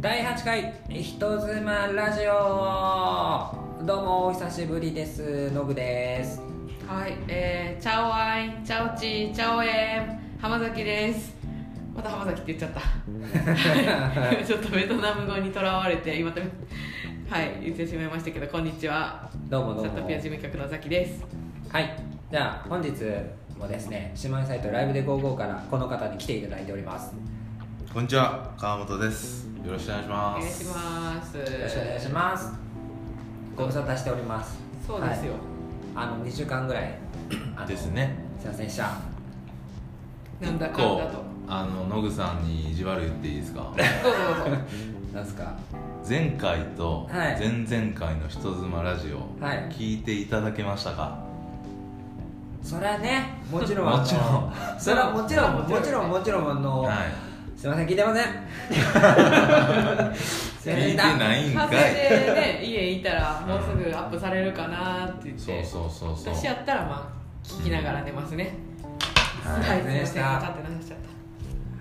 第8回人妻ラジオどうもお久しぶりですのぐですはい、えー、チャオアイ、チャオチ、チャオエン、浜崎です。また浜崎って言っちゃった。ちょっとベトナム語にとらわれて、今と、はい、言ってしまいましたけど、こんにちは。どうもどうもサットピア事務局のザキです。はいじゃあ本日もですね姉妹サイトライブで55からこの方に来ていただいておりますこんにちは、川本です。よろしくお願いしおます。願いします。よろしくお願いしますご無沙汰しておりますそうですよ。あの2週間ぐらいですね。すいませんでしたなんだかんだと。あの野具さんに意地悪言っていいですか？どうぞどうぞ。なんすか？前回とはい前々回の人妻ラジオ、はい聞いていただけましたか？それはねもちろんもちろんそれはもちろんもちろんもちろんもちろんあの、はい。すいません聞いてません すいません聞いてないんか反省でい。ね、家いたら、もうすぐアップされるかなって言って。そうそうそうそう。私やったら、まあ、聞きながら寝ますね。はいはい、すいませってなっちゃった。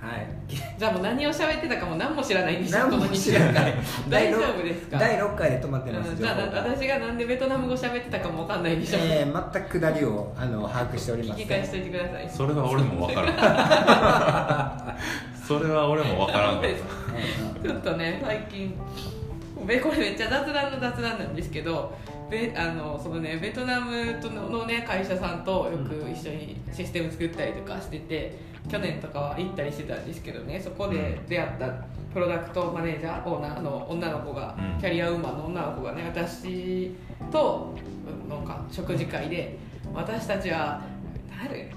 はい。じゃあもう何を喋ってたかも何も知らないんでしょ何もこの知らない。大丈夫ですか？第6回で止まってます、うんじゃあ私がなんでベトナム語喋ってたかもわかんないんでしょ、えー、全く下りをあの把握しております聞き返しといてください。それは俺もわからん。それは俺もわからんちょっとね最近べこれめっちゃ雑談の雑談なんですけどベあのそのねベトナムとのの、ね、会社さんとよく一緒にシステム作ったりとかしてて、去年とかは行ったりしてたんですけどねそこで出会ったプロダクトマネージャーオーナーの女の子が、うん。キャリアウーマンの女の子がね私となんか食事会で私たちは誰？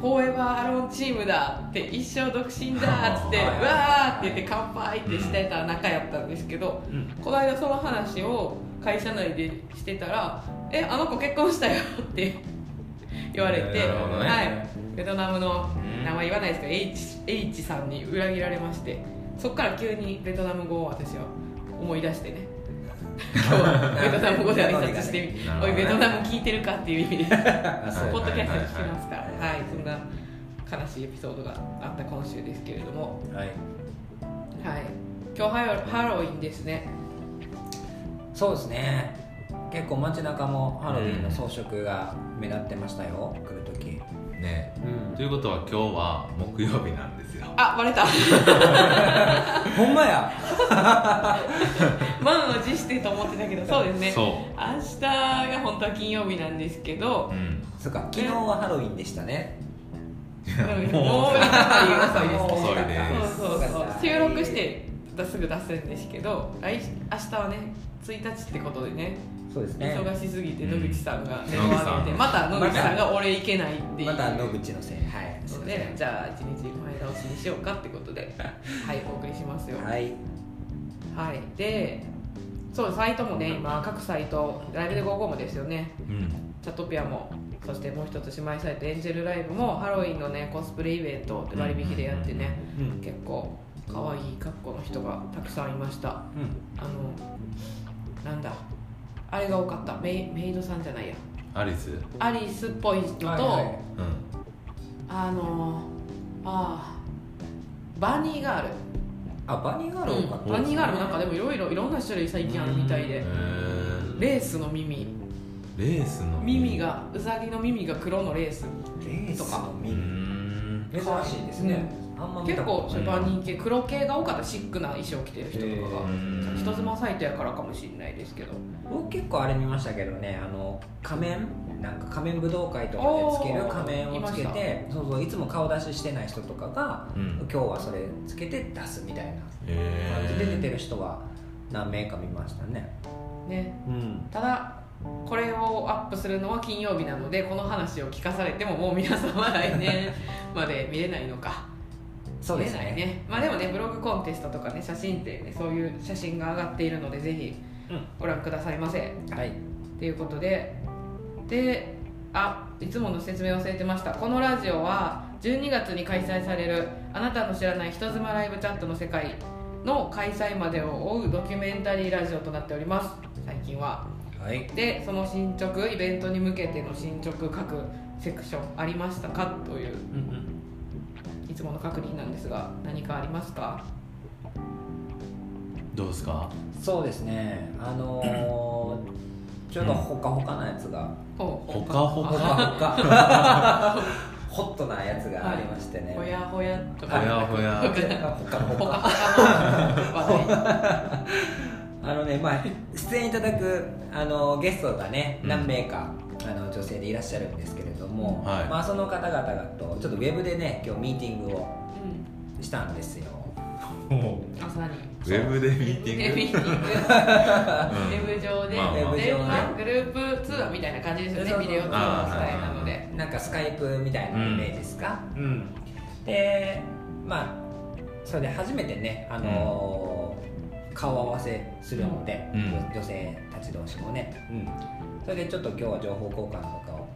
フォーエバーアローンチームだって一生独身だっつってわーって言って乾杯ってしてた仲やったんですけど、うん。この間その話を会社内でしてたら「えあの子結婚したよ」って言われて、ね。はい、ベトナムのうん。名前言わないですけど H, H さんに裏切られましてそこから急にベトナム語を私は思い出してね今日はベトナム語で挨拶してみおいベトナム聞いてるかっていう意味でポッドキャストはい聞きますか。ら、はい。そんな悲しいエピソードがあった今週ですけれども、はい。はい、今日ハロハロウィンですね。そうですね。結構街中もハロウィンの装飾が目立ってましたよ、来る時た。ね。うんということは今日は木曜日なんですよ。あ、バレた。ほんまや 満を持してと思ってたけど、そうですね。そ明日が本当は金曜日なんですけどう。う、ん。そっか昨日はハロウィンでしたねもう遅いですけど遅いですそうそうそう。収録してすぐ出すんですけど、来明日はね、1日ってことでね、そうですね。忙しすぎて野口さんが電話をて、また野口さんが俺行けないっていう。また野口のせい。はいすいのませんでじゃあ一日前倒しにしようかってことで はいお送りしますよ。はい。はい。でそうサイトもね今各サイトライブで55もですよね。うん。チャットピアもそしてもう一つ姉妹サイトエンジェルライブもハロウィンのねコスプレイベント割引でやってねうん。結構可愛い格好の人がたくさんいました。あうん。のなんだあれが多かった。メイメイドさんじゃないや。アリス？アリスっぽい人と、はいはい。うん。あのあーバニーガール。あバニーガール多かった。バニーガールもなんかでもいろいろいろんな種類最近あるみたいで。レースの耳。レースの耳。がうさぎの耳が黒のレースレースのう耳ん。珍しいですね、あん結構万人系黒系が多かった。シックな衣装着てる人とかへがー。人妻サイトやからかもしれないですけど。僕結構あれ見ましたけどねあの仮面なんか仮面武道会とかでつける仮面をつけてそうそういつも顔出ししてない人とかが、うん。今日はそれつけて出すみたいなへ感じで出てるる人は何名か見ましたね。ね。うん。ただこれをアップするのは金曜日なのでこの話を聞かされてももう皆さんは来年まで見れないのかそうです見れないね。まあでもねブログコンテストとかね写真ってねそういう写真が上がっているのでぜひうご覧くださいませ。んはい。ということで。であいつもの説明忘れてました。このラジオは12月に開催されるあなたの知らない人妻ライブチャットの世界の開催までを追うドキュメンタリーラジオとなっております。最近は。はい。でその進捗イベントに向けての進捗各セクションありましたか？という。うんうんいつもの確認なんですが何かありますか？どうですか？そうですね。あのーちょうどほかほかなやつが、ほうほか？ほほかかほか。ホットなやつがありましてね、ほやほやとか。ほやほや。ほかほか。あのねまあ出演いただくあのゲストがねうん。何名か、あの女性でいらっしゃるんですけれども、はい。まあ、その方々とちょっとウェブでね今日ミーティングをうん。したんですよ。も 朝に。うウェブでミーティング？ウェブ上で、まあまあでウェブ上ねまあグループ通話みたいな感じですよねビデオ通話スタイルなのでなんかスカイプみたいなイメージですか、うん。でまあそれで初めてね、あのー顔合わせするので、うん。女性たち同士もね、うん、それでちょっと今日は情報交換とかを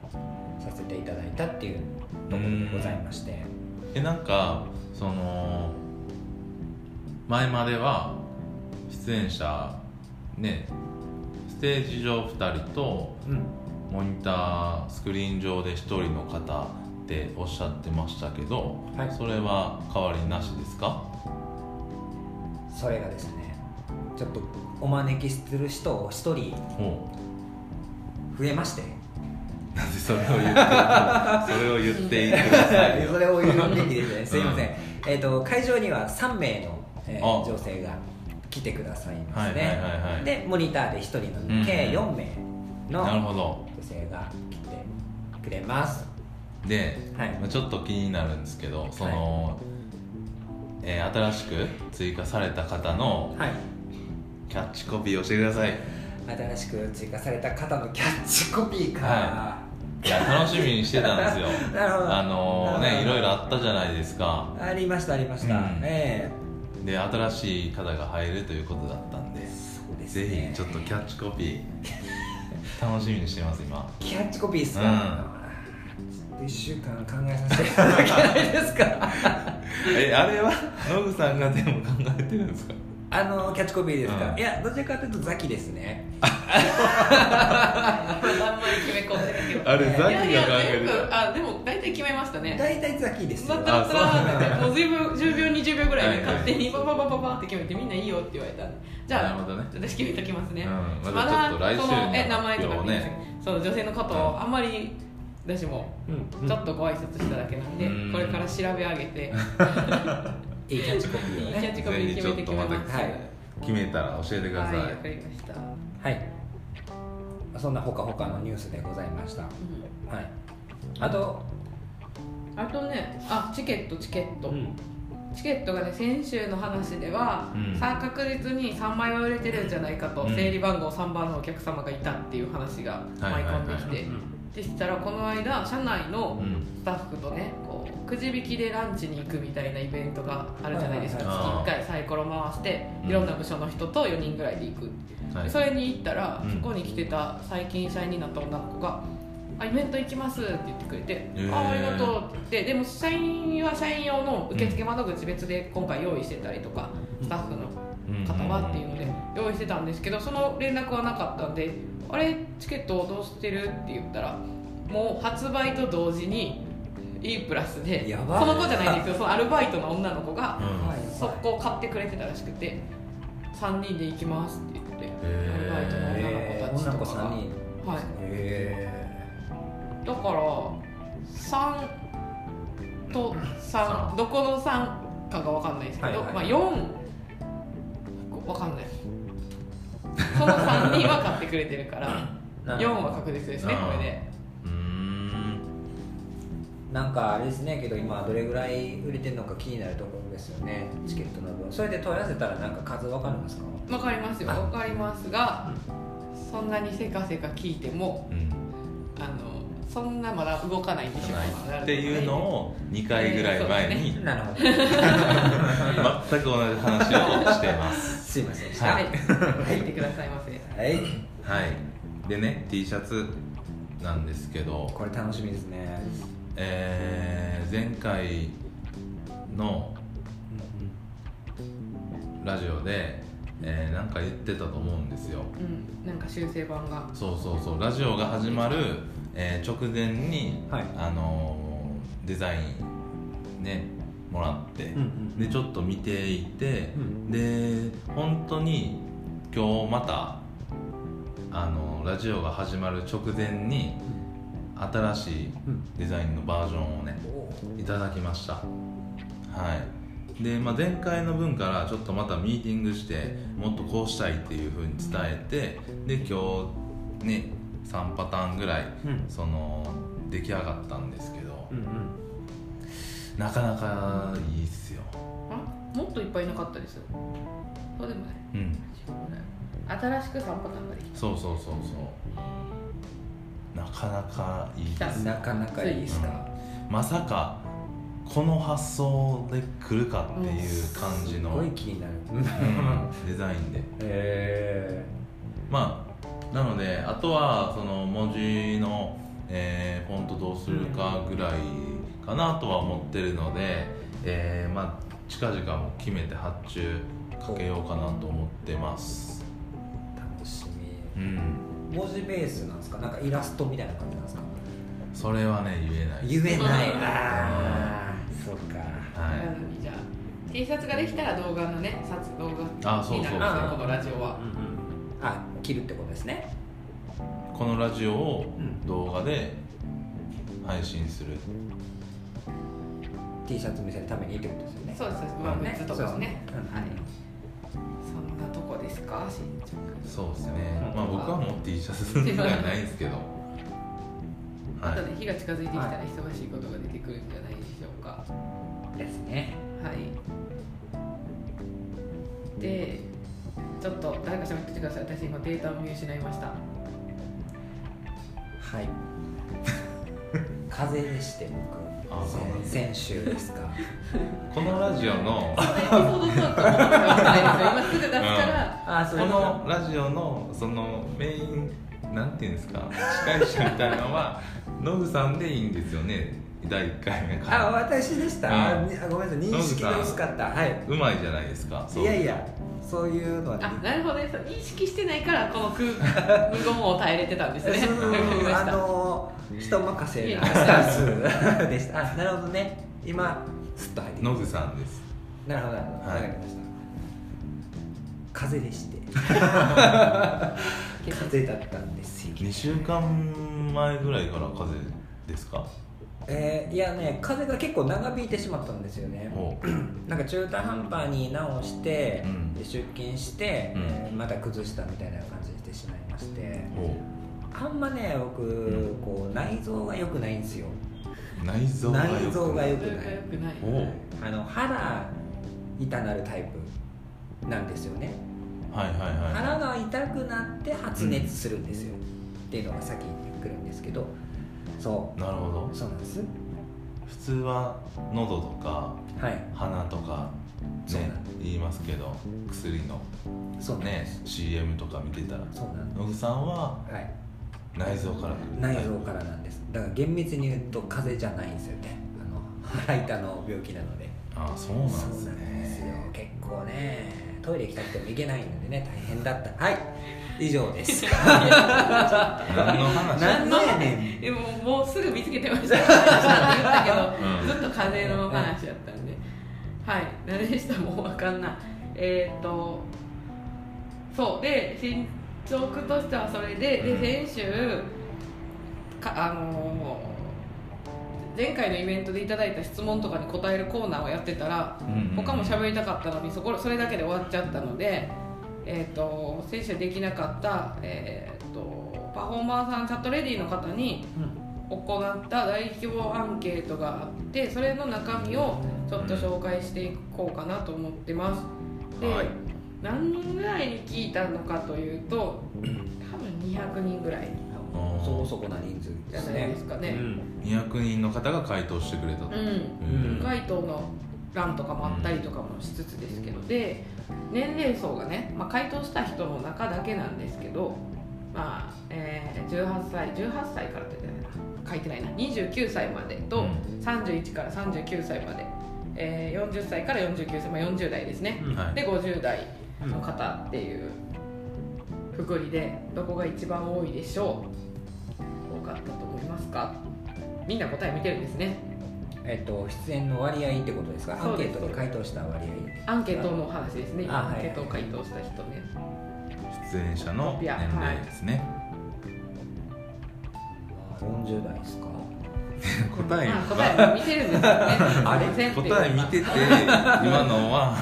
させていただいたっていうところでございまして、えなんかその前までは出演者ねステージ上2人とうん。モニタースクリーン上で1人の方っておっしゃってましたけど、はい。それは変わりなしですか？それがですねちょっとお招きする人を一人ほ増えまして。うなんでそれを言ってそれを言っていよ それを言うべきですね。すいません、えー、と会場には3名の、えーあ。女性が来てくださいますね、はいはいはいはい。でモニターで1人なの計4名の女性が来てくれます。で、はい。まあちょっと気になるんですけどその、えー新しく追加された方のはい。キャッチコピーを教えてください新しく追加された方のキャッチコピーか、はい。や楽しみにしてたんですよ。なるほど。あのねなるほど。いろいろあったじゃないですか。ありましたありました、うん。えで新しい方が入るということだったんでえそうですぜねひちょっとキャッチコピー 楽しみにしてます今。キャッチコピーですか、うん。1週間考えさせていただけないですか？えあれはノグさんが全部考えてるんですか？あのキャッチコピーですか、うん。いやどちらかというとザキですね。あんまり決め込んでるけどあれザキが考いやいやえる。あでも大体決めましたね。大体ザキですよ。だったらもう。10秒 ,10 秒20秒ぐらいで勝手にバババババって決めてみんないいよって言われたんで。じゃあなるほどね。私決めときますね、うん。まだちょっと来週のえ名前とかねその女性の方をあんまり私もうん。ちょっとご挨拶しただけなんで、うん。これから調べ上げて いいキャッチコピーをね。キャッチコピー決めて決めますはい決めたら教えてください、はいわかりました、はい。そんなほかほかのニュースでございました。うん。はい。あと？あとねあチケットチケット、うん。チケットがね先週の話では、うん。確実に3枚は売れてるんじゃないかと、うん。整理番号3番のお客様がいたっていう話が舞い込んできて、でしたらこの間社内のうん。スタッフとねくじ引きでランチに行くみたいなイベントがあるじゃないですか、月1回サイコロ回してうん。いろんな部署の人と4人ぐらいで行く、はいそれに行ったら、うん。そこに来てた最近社員になった女の子が「あイベント行きます」って言ってくれて「ー。あありがとう」って。言ってでも社員は社員用の受付窓口別で今回用意してたりとか、スタッフの方はっていうので用意してたんですけどその連絡はなかったんで「あれチケットどうしてる?」って言ったらもう発売と同時に E プラスでやばその子じゃないんですけどそのアルバイトの女の子がうん。はい。速攻買ってくれてたらしくて3人で行きますって言ってアルバイトの女の子たち女の子とかが3人。はい。へだから3と3どこの3かが分かんないですけど、はいはいまあ、4分かんない。その3人は買ってくれてるから な4は確実ですねこれでなんかあれですねけど今どれぐらい売れてるのか気になるところですよね。チケットの分。それで問い合わせたらなんか数わかるんですか？分かりますよ。あ。分かりますがそんなにせかせか聞いてもうん。あのそんなまだ動かないんですよっていうのを2回ぐらい前になるほど。全く同じ話をしてます。すいませんでした。ははい。い入ってくださいませ。はい。はい。でね T シャツなんですけど。これ楽しみですね。えー前回のラジオで、えーなんか言ってたと思うんですよ。うん。なんか修正版が。そうそうそう。ラジオが始まる、えー直前に、はい。あのーデザインねもらって、うんうん。でちょっと見ていて、うん。で本当に今日またあのラジオが始まる直前に新しいうんデザインのバージョンをねいただきました。はい。で、まあ、前回の分からちょっとまたミーティングしてもっとこうしたいっていうふうに伝えてで今日ね3パターンぐらいうん。その出来上がったんですけどうんうん。なかなかいいっすよ。あもっといっぱいいなかったですそうでもない。うん。新しく3パターンができそうそうそうそうなかなかいいです。なかなかいいですか、まさかこの発想で来るかっていう感じの、すごい気になる。うん。デザインで。へまあなのであとはその文字の、えーフォントどうするかぐらいかなとは思ってるので、えーまあ近々も決めて発注かけようかなと思ってます。え楽しみ。うん文字ベースなんですか？なんかイラストみたいな感じなんですか？それはね言えない言えない。うん。ああそうか。はい。じゃあ T シャツができたら動画のね撮動画あそうそうになるんですねあこのラジオは。あ切るってことですね。このラジオをうん。動画で配信する。T シャツ見せるためにってことですよね。そうです。そうですまあグッズとかをね。そうですねはい。そですか？進捗そうですね。うんまあ僕はもう T シャツではないんですけど。あとはいね日が近づいてきたら忙しいことが出てくるんじゃないでしょうか。ですね。はい。でちょっと誰か喋っててください。私今データを見失いました。はい風邪でしてあそうなん僕先週ですか。このラジオのこのラジオのそのメインなんていうんですか司会者みたいなのはノブさんでいいんですよね第1回目から。あ私でした、うんあごめんなさい。認識が薄かった。はい。うまいじゃないですか。いやいやそういうのはあなるほどね。そう認識してないからこの空無言を耐えれてたんですね。あした。の人任せな。スタンスでした。あなるほどね。今スッと入ってノブさんです。たなるほどなるほど、はい。わかりました。風邪でして。風邪だったんですよ。2週間前ぐらいから風邪ですか？えーいやね風邪が結構長引いてしまったんですよね。なんか中途半端に直して、うん。で出勤して、うん。えーまた崩したみたいな感じにしてしまいまして。ほあんまね僕、ん。こう内臓が良くないんですよ。う内臓がよく内臓が良くない。あの腹痛なるタイプなんですよね。はいはいはい。腹が痛くなって発熱するんですよ、っていうのが先に来るんですけどそなるほど。うそうなんです。普通は喉とかはい。鼻とかね言いますけど薬のそうねす、CM とか見てたら。そうなんでノブさんはすはい。内臓から内臓からなんです。だから厳密に言うと風邪じゃないんですよね。あの 腹痛の病気なので。ああそうなんですね。結構ねトイレ行きたくても行けないのでね大変だった。はい以上です。何の話？何のやねん。でももうすぐ見つけてました言ったけど、うん。ずっと風邪の話やったんで、はい。何でした？もう分かんない。えーっとそう。で進捗としてはそれでうん。で先週かあのー前回のイベントでいただいた質問とかに答えるコーナーをやってたらうんうん。他も喋りたかったのにそこそれだけで終わっちゃったので、えー、と先週できなかった、えー、とパフォーマーさんチャットレディの方に行った大規模アンケートがあってそれの中身をちょっと紹介していこうかなと思ってます。で、はい。何人ぐらいに聞いたのかというと多分200人ぐらい。そこそこな人数じゃないですねですかね。うん。200人の方が回答してくれたと、うん。うん。回答の欄とかもあったりとかもしつつですけど。で年齢層がね、まあ、回答した人の中だけなんですけど、まあえー18歳18歳からって書いてないな。29歳までと、うん。31から39歳まで、えー40歳から49歳、まあ、40代ですね、うん。はい。で50代の方っていうくくりでどこが一番多いでしょう？多かったと思いますか？みんな答え見てるんですねえっと、出演の割合ってことですか？アンケートそうですで回答した割合。アンケートの話ですね。アンケートを回答した人ね。出演者の年齢ですね、40代ですか？答えあ答え見てるんですよね。あれ？答え見てて 今のは。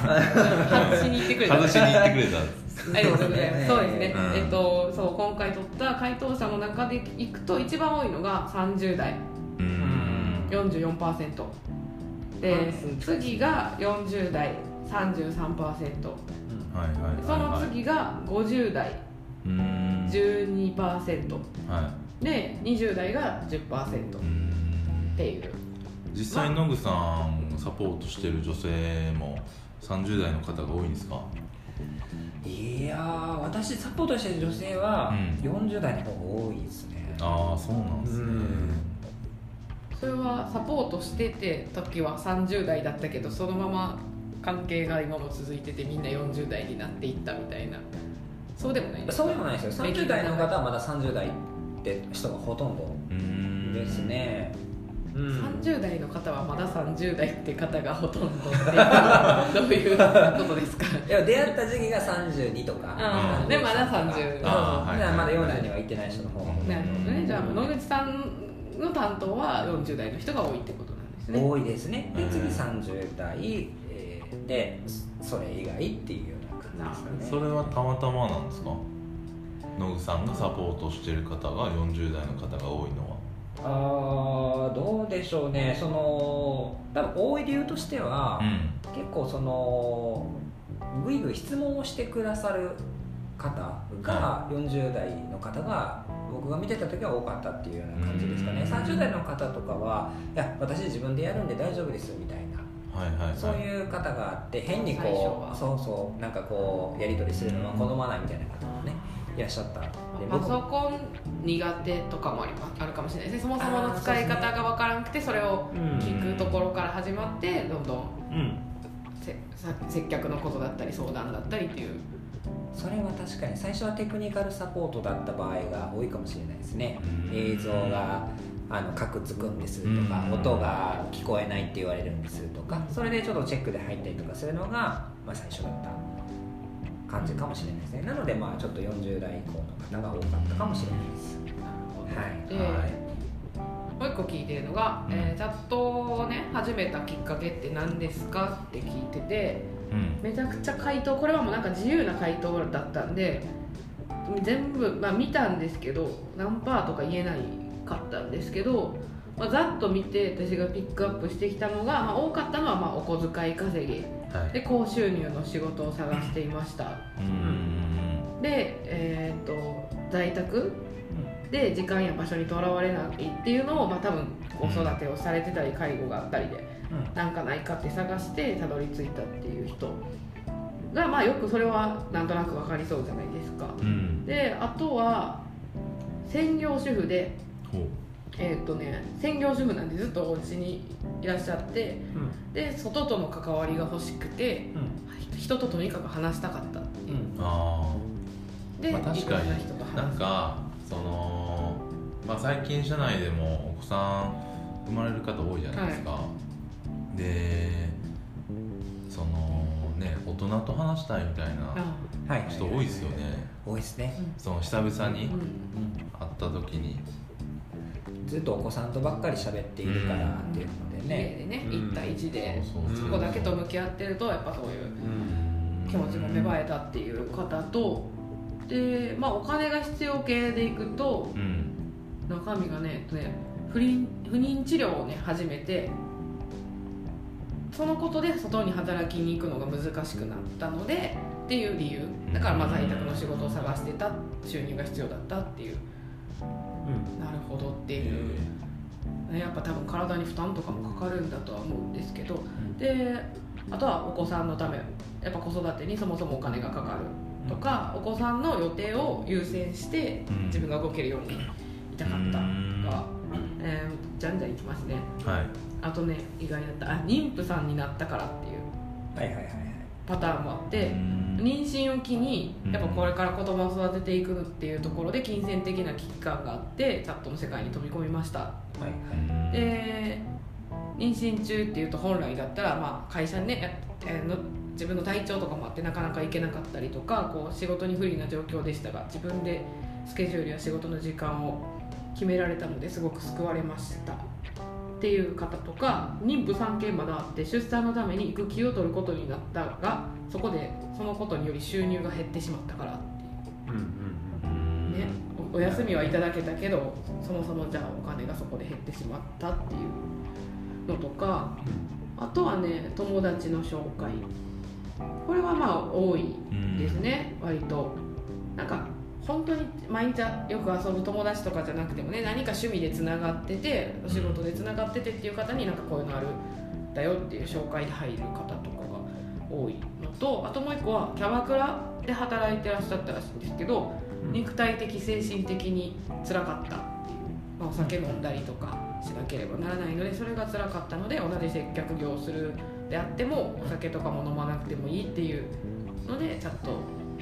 外しに行ってくれた。外しに行ってくれたありがとうございます。そうですね。うん。えっとそう今回取った回答者の中でいくと一番多いのが30代。うん44%で次が40代33%はいはいはいそのはい次が50代うん。12%はで20代が10%いうん。っていう。実際野口さんサポートしてる女性も30代の方が多いんですか？いやー私サポートしてる女性はうん。40代の方が多いですね、ああそうなんですねそれはサポートしてて時は30代だったけどそのまま関係が今も続いててみんな40代になっていったみたいな。そうでもないそうでもないですよ。30代の方はまだ30代って人がほとんどうんですね。うん。30代の方はまだ30代って方がほとんどっ どういうことですか？いや出会った時期が32とか。でまだ30そう。そうあーはい。まだ40には行ってない人の方が。なるほどね。じゃあ野口さんの担当は40代の人が多いってことなんですね。多いですね。でうん。次30代、えーでそれ以外っていうような感じですね。れはたまたまなんですか？野口さんがサポートしてる方が40代の方が多いのは。あーどうでしょうね。その多分多い理由としては、う結構そのぐいぐい質問をしてくださる方が40代の方が僕が見てた時は多かったっていうような感じですかね。うん。30代の方とかはいや私自分でやるんで大丈夫ですみたいな。はいはいはい。そういう方があって変にこうそうそうなんかこうやり取りするのは好まないみたいな方もねいらっしゃったでパソコン苦手とかもありますあるかもしれないですね。そもそもの使い方が分からなくてそれを聞くところから始まってどんどんうん。接客のことだったり相談だったりっていうそれは確かに最初はテクニカルサポートだった場合が多いかもしれないですね。うん。映像があのカクつくんですとかうん。音が聞こえないって言われるんですとかそれでちょっとチェックで入ったりとかするのが、まあ、最初だった感じかもしれないですね。なのでまあちょっと40代以降の方が多かったかもしれないです。はい。で、はい。もう一個聞いてるのが、うん。えーチャットをね始めたきっかけって何ですかって聞いててうんめちゃくちゃ回答これはもうなんか自由な回答だったんで全部、まあ、見たんですけど何パーとか言えないかったんですけど、まあ、ざっと見て私がピックアップしてきたのが、まあ、多かったのはまあお小遣い稼ぎ。はい。で高収入の仕事を探していました。うん。で、えー、と在宅で時間や場所にとらわれないっていうのを、まあ、多分子育てをされてたり介護があったりでなんかないかって探してたどり着いたっていう人がまあよくそれはなんとなく分かりそうじゃないですか。うん。であとは専業主婦でえーっとね専業主婦なんでずっとお家にいらっしゃってで外との関わりが欲しくて人ととにかく話したかったっていう。あで、まあ確かに。いろんなんかその、まあ、最近社内でもお子さん生まれる方多いじゃないですか、でそのね大人と話したいみたいなあはい。人多いですよね。多いですね。その久々にうん。会った時に。ずっとお子さんとばっかり喋っているからっていうので家ねでね、うん。1対1でそこだけと向き合ってるとやっぱそういううん。気持ちも芽生えたっていう方とで、まあ、お金が必要系でいくとうん。中身がね,、不倫不妊治療をね始めてそのことで外に働きに行くのが難しくなったのでっていう理由。だからまあ在宅の仕事を探してた収入が必要だったっていう。なるほどっていう、ね、やっぱ多分体に負担とかもかかるんだとは思うんですけど。であとはお子さんのためやっぱ子育てにそもそもお金がかかるとか、お子さんの予定を優先してうん。自分が動けるようにいたかったうん。が、えーじゃんじゃんいきますね。はい。あとね意外だった。あ妊婦さんになったからっていう。はいはいはいはい。パターンもあって、うん。妊娠を機にうん。やっぱこれから子供を育てていくっていうところで金銭的な危機感があってチャットの世界に飛び込みました。はいはい。で妊妊娠中っていうと本来だったら、まあ、会社にね、えーの自分の体調とかもあってなかなか行けなかったりとかこう仕事に不利な状況でしたが自分でスケジュールや仕事の時間を決められたのですごく救われました。っていう方とか妊婦産経まだあって出産のために育休を取ることになったがそこでそのことにより収入が減ってしまったからっていう。うんね、おお休みはいただけたけどそもそもじゃあお金がそこで減ってしまったっていうのとかあとはね友達の紹介。これはまあ多いですね、割と。なんか本当に毎日よく遊ぶ友達とかじゃなくてもね何か趣味でつながっててお仕事でつながっててっていう方になんかこういうのあるんだよっていう紹介で入る方とかが多いのとあともう一個はキャバクラで働いてらっしゃったらしいんですけど肉体的精神的に辛かったっていう、まあ、お酒飲んだりとかしなければならないのでそれが辛かったので同じ接客業をするであってもお酒とかも飲まなくてもいいっていうのでちゃんと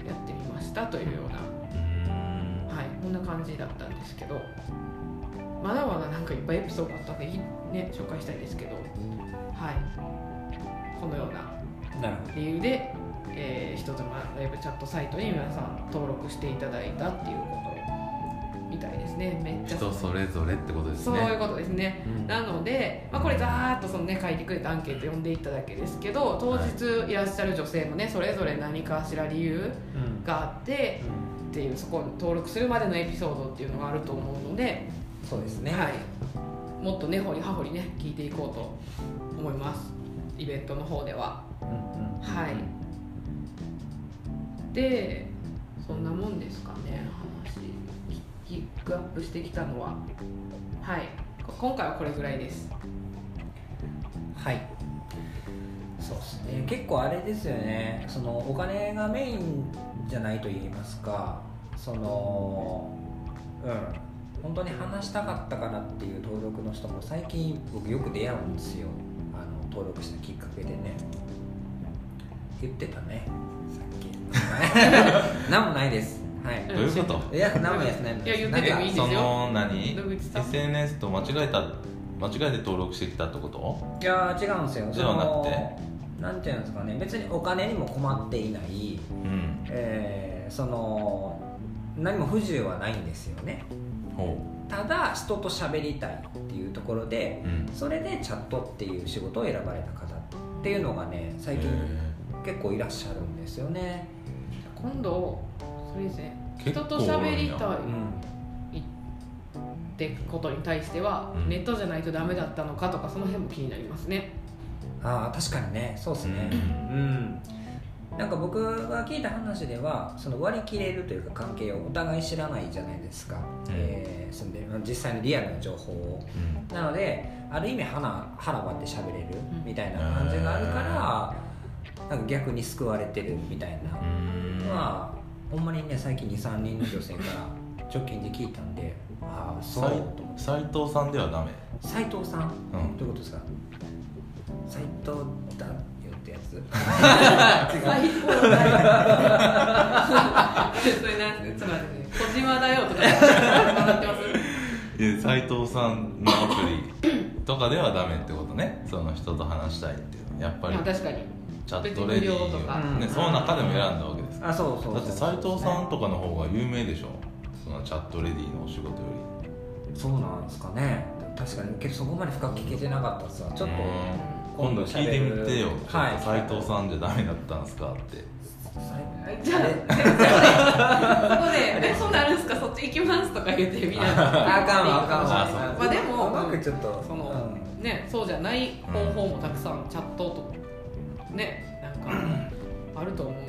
やってみましたというような、はい、こんな感じだったんですけどまだまだなんかいっぱいエピソードあったので、ね、紹介したいですけど、はい、このような理由で、えー、人妻ウェブチャットサイトに皆さん登録していただいたっていうことみたいですね。めっちゃ人それぞれってことですね。そういうことですね、うん。なので、まあ、これざーっとその、ね、書いてくれたアンケート読んでいっただけですけど当日いらっしゃる女性もねそれぞれ何かしら理由うんがあってっていうそこに登録するまでのエピソードっていうのがあると思うので、そうですね。はい、もっと根掘り葉掘りね聞いていこうと思います。イベントの方では。うんうん。はい。でそんなもんですかね話。ピックアップしてきたのは。はい。こ今回はこれぐらいです。はい。そうですね。結構あれですよね。そのお金がメインじゃないと言いますかそのうん本当に話したかったからっていう登録の人も最近僕よく出会うんですよ。あの登録したきっかけでね。言ってたね。さっき。何もないです。はい。どういうこと？いや何もです。ねいや言っててもいいですよ。その何？SNS と間違えた間違えて登録してきたってこと？いや違うんですよ。ではなくて。そのなんていうんですかね。別にお金にも困っていない、うん。えーその何も不自由はないんですよね。ほただ人と喋りたいっていうところでううん。それでチャットっていう仕事を選ばれた方っていうのがね最近結構いらっしゃるんですよね。今度それですね。人と喋りたいうんってことに対しては、うん。ネットじゃないとダメだったのかとかその辺も気になりますねああ確かにね。そうですね。うん。なんか僕が聞いた話ではその割り切れるというか関係をお互い知らないじゃないですか、えー住んでる。実際のリアルな情報を。うん。なのである意味腹腹割って喋れるみたいな感じがあるから、なんか逆に救われてるみたいな。うん。のは、ほんまにね最近23人の女性から直近で聞いたんでああそう。と思って斎藤さんではダメ。斉藤さん、うん。どういうことですか？斉藤だよってやつ。最高だよそれなんですね小島だよとか笑ってます？いや斎藤さんのアプリとかではダメってことね。その人と話したいっていうやっぱりまあ確かに。チャットレディ別に無料とか。ーねその中でも選んだわけです。あそうそうだって斎藤さんとかの方が有名でしょ？そのチャットレディーのお仕事よそうなんですかね。確かにけどそこまで深く聞けてなかったっすわ。ちょっとうん今度聞いてみてよ。はい。斎藤さんじゃダメだったんですかって。じゃあここで「えそうなるんすか？そっち行きます」とか言ってみんな。あかんわあかんわ。まあでもうまくちょっとその、うん。ねそうじゃない方法もたくさんチャットとねなんかあると思う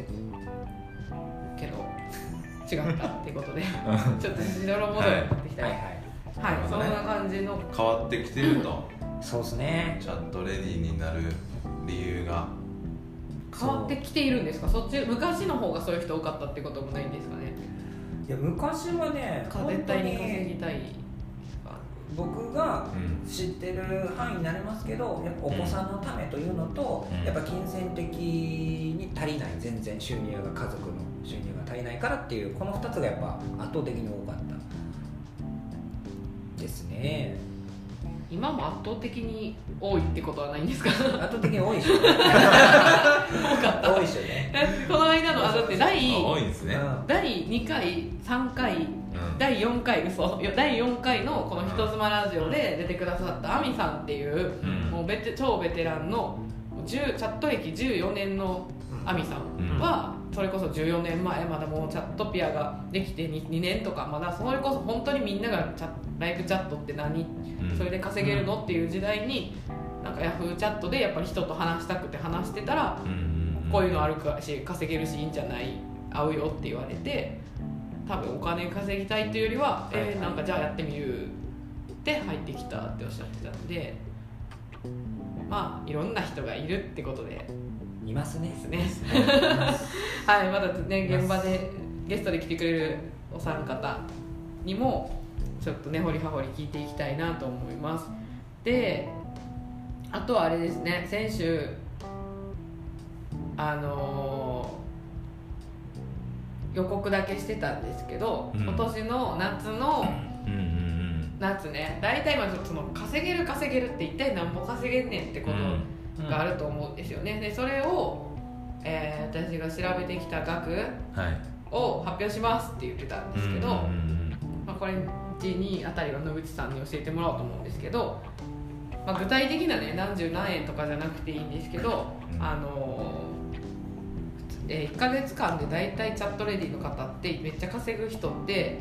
けど違ったっていうことで。ちょっとしどろもどろになってきた。はいは、はいいそんな感じの。変わってきてるとそうですね。チャットレディーになる理由が。変わってきているんですか？そっち昔の方がそういう人多かったってこともないんですかね？いや昔はねか絶対に稼ぎたい僕がうん知ってる範囲になりますけどやっぱお子さんのためというのと、うん。やっぱ金銭的に足りない全然収入が家族の収入が足りないからっていうこの2つがやっぱ圧倒的に多かったですね。い今も圧倒的に多いってことはないんですか？圧倒的に多いでしょ。多かった。多いでしょね。この間のあだって第あ多いんですね。うん。第2回3回うん。第4回嘘。第4回のこの「人妻ラジオ」で出てくださった亜美さんっていううん。もうベテ超ベテランの10チャット歴14年の亜美さんはそれこそ14年前まだもうチャットピアができて 2, 2年とかまだそれこそ本当にみんながチャライブチャットって何？うん。それで稼げるの？っていう時代になんかヤフーチャットでやっぱり人と話したくて話してたらこういうのあるかし稼げるしいいんじゃない？合うよって言われて多分お金稼ぎたいっていうよりは、えーなんかじゃあやってみるって入ってきたっておっしゃってたのでまあいろんな人がいるってことでいますね。ですね。はいまだね現場でゲストで来てくれるお三方にもちょっとね掘り葉掘り聞いていきたいなと思います。であとはあれですね先週あのー予告だけしてたんですけど、うん。今年の夏のうんうんうん夏ね大体今ちょっとその稼げる稼げるって一体何ぼ稼げんねんってこと、があると思うんですよね。でそれを、えー私が調べてきた額はい。を発表しますって言ってたんですけど、うんうんまあ、これ12あたりは野口さんに教えてもらおうと思うんですけど、まあ、具体的なね何十何円とかじゃなくていいんですけど、うん。あのーえ1か月間で大体チャットレディの方ってめっちゃ稼ぐ人って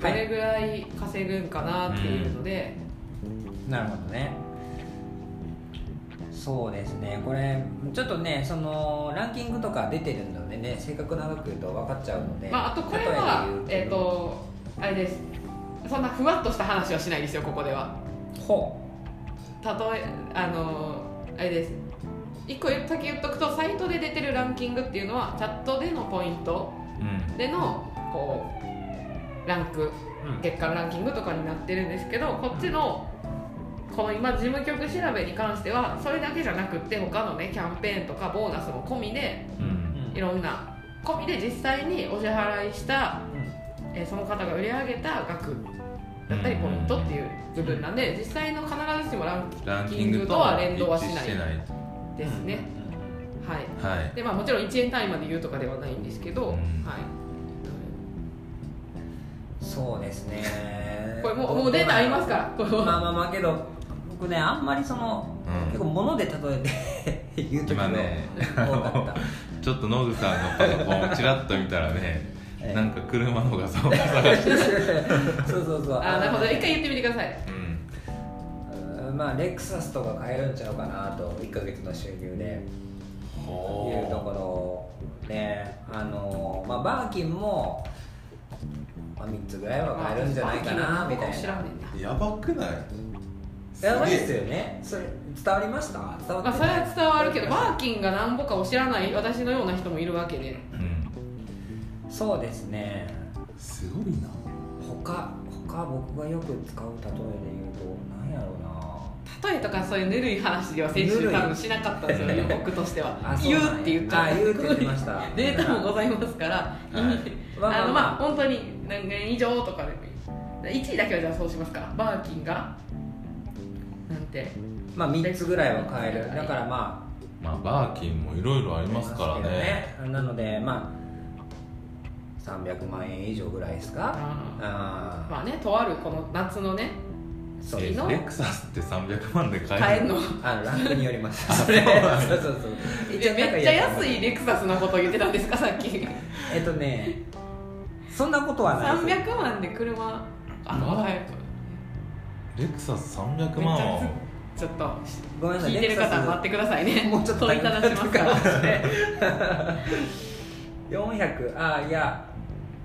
どれぐらい稼ぐんかなっていうので、なるほどねそうですね。これちょっとねそのランキングとか出てるのでね正確長く言うと分かっちゃうのでまあ、あとこれはえっ、とあれです。そんなふわっとした話はしないですよここでは。ほ例えあのあれです。一個先言っとくとサイトで出てるランキングっていうのはチャットでのポイントうん。でのこうランクう、うん。月間ランキングとかになってるんですけどこっちのこの今事務局調べに関してはそれだけじゃなくって他のねキャンペーンとかボーナスも込みでうん。いろんな込みで実際にお支払いしたうん。えーその方が売り上げた額だったりポイントっていう部分なんで実際の必ずしもランランキキングとは連動はしないですね、はい。はい。でまあもちろん1円単位まで言うとかではないんですけど、うん。はい。そうですね。これもうもうデータありますから。これはまあまあまあけど僕ねあんまりその、うん。結構物で例えて 言う時が今ね多かった。ちょっとノグさんのパソコンをちらっと見たらねええ。なんか車の画像を探して。そうそうそう。あなるほど。一回言ってみてください。うん。うん。まあレクサスとか買えるんちゃうかなと1ヶ月の収入で。いうところであの、まあ、バーキンも、まあ、3つぐらいは買えるんじゃないかなみたいな。知らんねんな。やばくない？やばいですよね。それ伝わりました？伝わってまあ、それは伝わるけどバーキンが何ぼかを知らない私のような人もいるわけで。うん。そうですね。すごいな。他他僕がよく使う例えで言うと何やろうな。例えとかそういうぬるい話では先週多分しなかったんですよね僕としては。あそう言なんや。うって言っちゃあ言うって言ってました。データもございますから、はい。あのまあ本当に何年以上とかでもいい。1位だけはじゃあそうしますかバーキンがなん。てまあ3つぐらいは買える。だからまあ。まあバーキンもいろいろありますからね。ね。なのでまあ300万円以上ぐらいですか？ああまあねとあるこの夏のねーそうレクサスって300万で買えるの？あの ランクによります。それ。そうそうそう。いやめっちゃ安いレレクサスのことを言ってたんですか？さっき。えっとねそんなことはないです。300万で車あのまあ早くレクサス300めっち万ゃちょっとごめんなさい聞いてる方は待ってくださいねもうちょっと問いただしますから400 あいや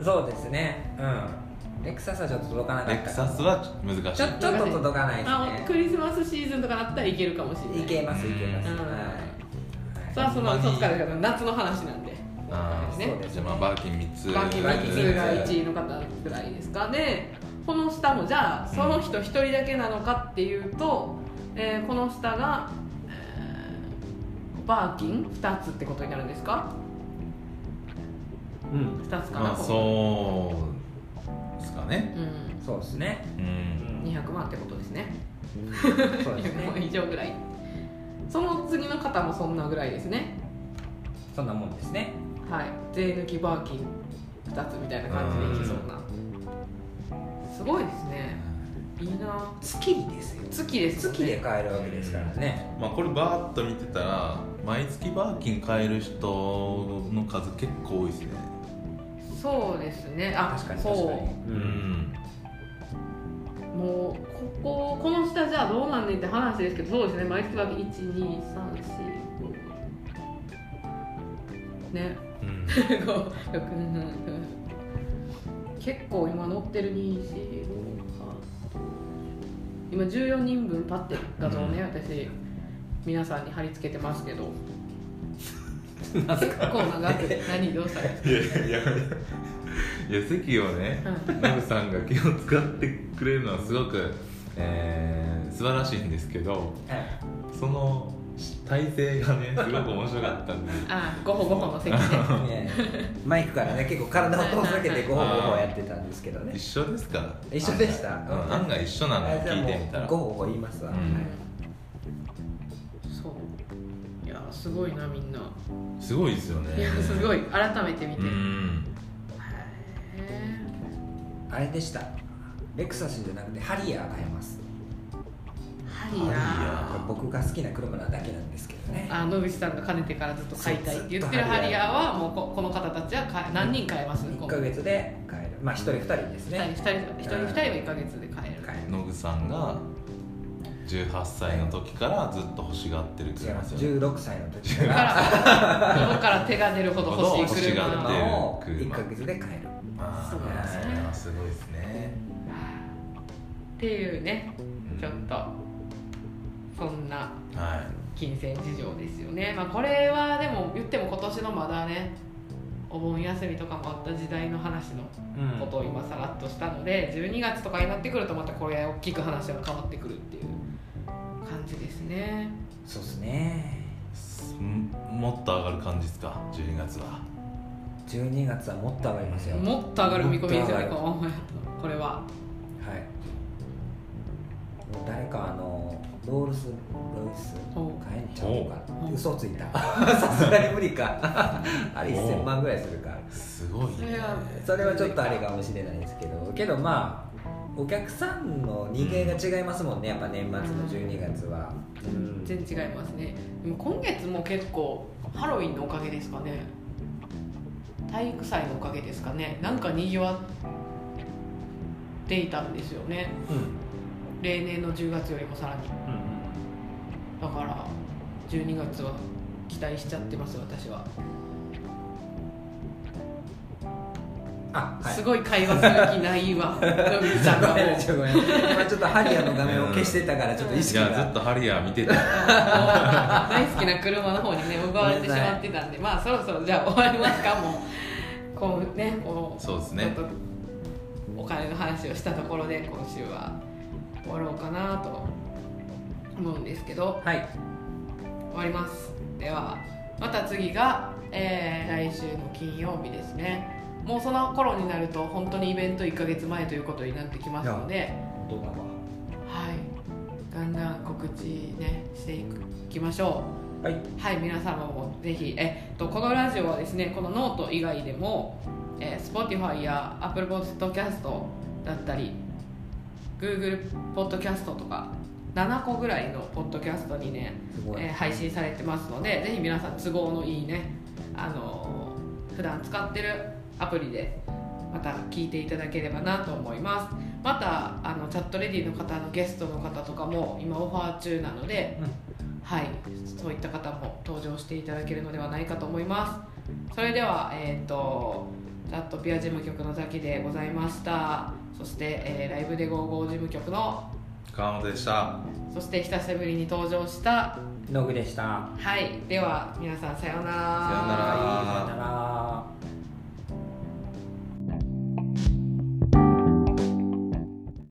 そうですね。うん。レクサスはちょっと届かなかレった。クサスは難しい。ちょちょっと届かないですあねクリスマスシーズンとかだったらいけるかもしれない。いけますいけます、うん。はい。それはそのそっからだから夏の話なんで。あね。そうですじゃあまあバーキン3つ。バーキンバ3ーキンつが1位の方ぐらいですかでこの下もじゃあその人1人だけなのかっていうと、えーこの下が、えーバーキン？2つってことになるんですか？うん。2つかな、まあそうですかね。うそうですね。うん。ん、200万ってことですね。そうですもうね以上ぐらい。その次の方もそんなぐらいですね。そんなもんですね。はい。税抜きバーキン？2つみたいな感じでいきそうなすごいですね。いいな月にですよ。月ですよね。月で買えるわけですからね。まあこれバーッと見てたら毎月バーキン買える人の数結構多いですね。そうですね。あ確かにそう確かに。う。ん。もうこここの下じゃあどうなんねんって話ですけどそうですね。毎月バーキン12345ね。うん。5 6 7結構今乗ってる2 4 5今14人分パッて画像ね、私皆さんに貼り付けてますけど。結構長く。何どうしたんですかいやいやいやいや席をねノブさんが気を使ってくれるのはすごく、えー素晴らしいんですけどはい。その体勢がねすごく面白かったんで。あゴホゴホの席 ねねマイクからね結構体を遠ざけてゴホゴホやってたんですけどね。一緒ですか？一緒でした？うん。案外一緒なの聞いてみたら。もうゴホゴホ言いますわ、うん。はい。そう。いやすごいなみんな。すごいですよね。いやすごい。改めて見て、うへんえ。あれでした。レクサスじゃなくてハリアー買えます僕が好きな車なだけなんですけどね。あ野口さんがかねてからずっと買いたい。って言ってるハリア。ーはもうここの方たちは買え何人買えます？1ヶ月で買える。まあ1人2人ですね。2人2人1人2人は1ヶ月で買える。野口さんが18歳の時からずっと欲しがってるる違いますよね。16歳の時から。ら喉から手が出るほど欲しい車。欲しがってる車を車1ヶ月で買える。あそうあですね。すごいですね。っていうねうんちょっとそんなは金銭事情ですよね。まあこれはでも言っても今年のまだねお盆休みとかもあった時代の話のうん。ことを今さらっとしたので12月とかになってくるとまたこれ大きく話が変わってくるっていう感じですね。そうですね。いんもっと上がる感じですか？12月は。12月はもっと上がりますよ。もっと上がる見込みですよねこれは。はい。誰かあのロールス・ロイスお買えんちゃうかお嘘ついた。さすがに無理か。あれ1000万ぐらいするかすごいね。それはそれはちょっとあれかもしれないですけど。けどまあお客さんの人間が違いますもんね。やっぱ年末の12月は、うん全然違いますね。でも今月も結構ハロウィンのおかげですかね。体育祭のおかげですかね。なんかにぎわっていたんですよね。うん例年の10月よりもさらに。だから12月は期待しちゃってます私は、あはい。すごい会話する気ないわ野口さんが。もうごめんちょごめん。今ちょっとハリアの画面を消してたからちょっと意い識が。やずっとハリアー見てた。大好きな車の方にね 奪われてしまってたんでまあそろそろじゃあ終わりますかもう。こうねこうそうですね。ちょっとお金の話をしたところで今週は終わろうかなと思うんですけどはい。終わります。ではまた次が、えー来週の金曜日ですね。もうその頃になると本当にイベント1ヶ月前ということになってきますのではい。だんだん告知ねしていきましょう。はい。はい皆様もぜひえっとこのラジオはですねこのノート以外でも、えー、Spotify や Apple Podcast だったり Google Podcast とか7個ぐらいのポッドキャストにね、えー配信されてますのでぜひ皆さん都合のいいねあのー普段使ってるアプリでまた聞いていただければなと思います。またあのチャットレディの方のゲストの方とかも今オファー中なので、はい。そういった方も登場していただけるのではないかと思います。それではえっ、とチャットピア事務局のザキでございましたそして、えーライブで55事務局の川本でした。そして久しぶりに登場した野具でした。はい。では皆さんさようなら。さようなら。はいさよなら